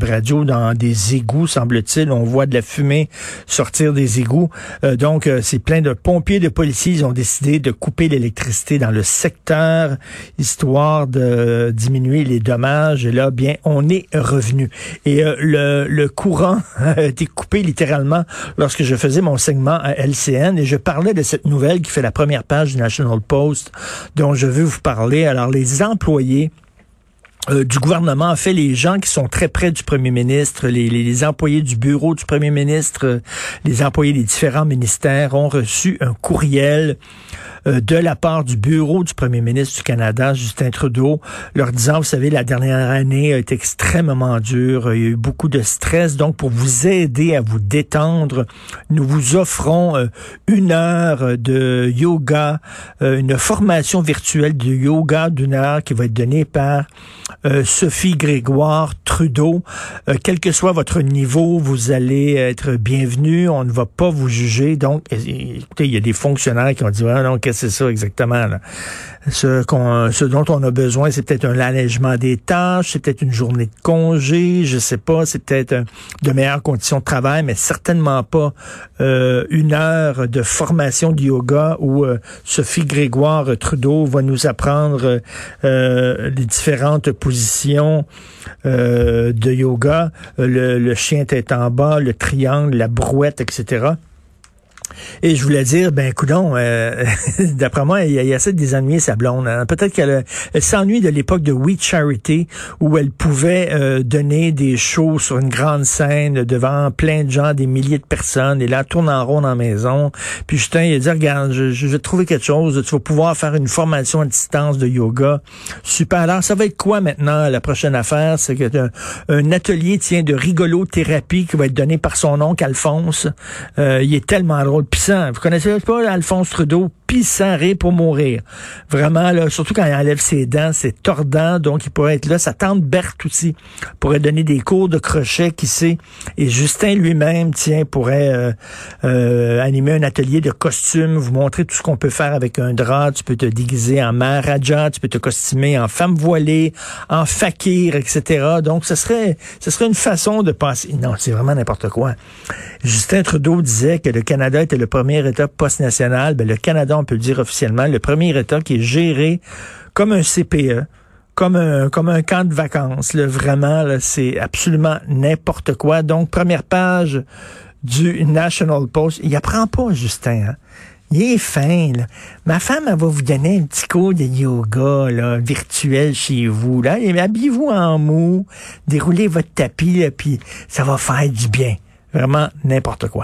Radio dans des égouts, semble-t-il. On voit de la fumée sortir des égouts. Euh, donc, euh, c'est plein de pompiers, de policiers. Ils ont décidé de couper l'électricité dans le secteur, histoire de diminuer les dommages. Et là, bien, on est revenu. Et euh, le, le courant a été coupé littéralement lorsque je faisais mon segment à LCN et je parlais de cette nouvelle qui fait la première page du National Post dont je veux vous parler. Alors, les employés euh, du gouvernement, en fait, les gens qui sont très près du premier ministre, les, employés du bureau du premier ministre, euh, les employés des différents ministères ont reçu un courriel euh, de la part du bureau du premier ministre du Canada, Justin Trudeau, leur disant, vous savez, la dernière année a été extrêmement dure, il y a eu beaucoup de stress, donc pour vous aider à vous détendre, nous vous offrons une heure de yoga, une formation virtuelle de yoga d'une heure qui va être donnée par euh, Sophie Grégoire Trudeau. Euh, quel que soit votre niveau, vous allez être bienvenu. On ne va pas vous juger. Donc, écoutez, il y a des fonctionnaires qui ont dit, c'est ça exactement? Ce, dont on a besoin, c'est peut-être un allègement des tâches, c'est peut-être une journée de congé, je sais pas, c'est peut-être de meilleures conditions de travail, mais certainement pas euh, une heure de formation de yoga où Sophie Grégoire Trudeau va nous apprendre les différentes position euh, de yoga, euh, le chien tête en bas, le triangle, la brouette, etc. Et je voulais dire, ben coudon, euh, d'après moi, il y, a assez de désennuyer sa blonde. Hein. Peut-être qu'elle s'ennuie de l'époque de We Charity, où elle pouvait euh, donner des shows sur une grande scène devant plein de gens, des milliers de personnes, et là, tourne en rond dans la maison. Puis Justin, il a dit, regarde, je, je vais trouver quelque chose, tu vas pouvoir faire une formation à distance de yoga. Super. Alors, ça va être quoi maintenant, la prochaine affaire? C'est que un, un, atelier, tient de rigolo-thérapie qui va être donné par son oncle Alphonse. Euh, il est tellement drôle vous connaissez pas Alphonse Trudeau? Pissant, pour mourir. Vraiment, là, surtout quand il enlève ses dents, c'est tordant, donc il pourrait être là. Sa tante Berthe aussi pourrait donner des cours de crochet, qui sait. Et Justin lui-même, tiens, pourrait euh, euh, animer un atelier de costumes, vous montrer tout ce qu'on peut faire avec un drap. Tu peux te déguiser en Maharaja, tu peux te costumer en femme voilée, en fakir, etc. Donc, ce serait, ce serait une façon de passer. Non, c'est vraiment n'importe quoi. Justin Trudeau disait que le Canada était le premier État post-national, ben, le Canada, on peut le dire officiellement, le premier État qui est géré comme un CPE, comme un, camp de vacances. Là, vraiment, c'est absolument n'importe quoi. Donc, première page du National Post. Il apprend pas, Justin. Hein? Il est fin, là. Ma femme, elle va vous donner un petit cours de yoga, là, virtuel chez vous, là. Habillez-vous en mou, déroulez votre tapis, puis ça va faire du bien. Vraiment n'importe quoi.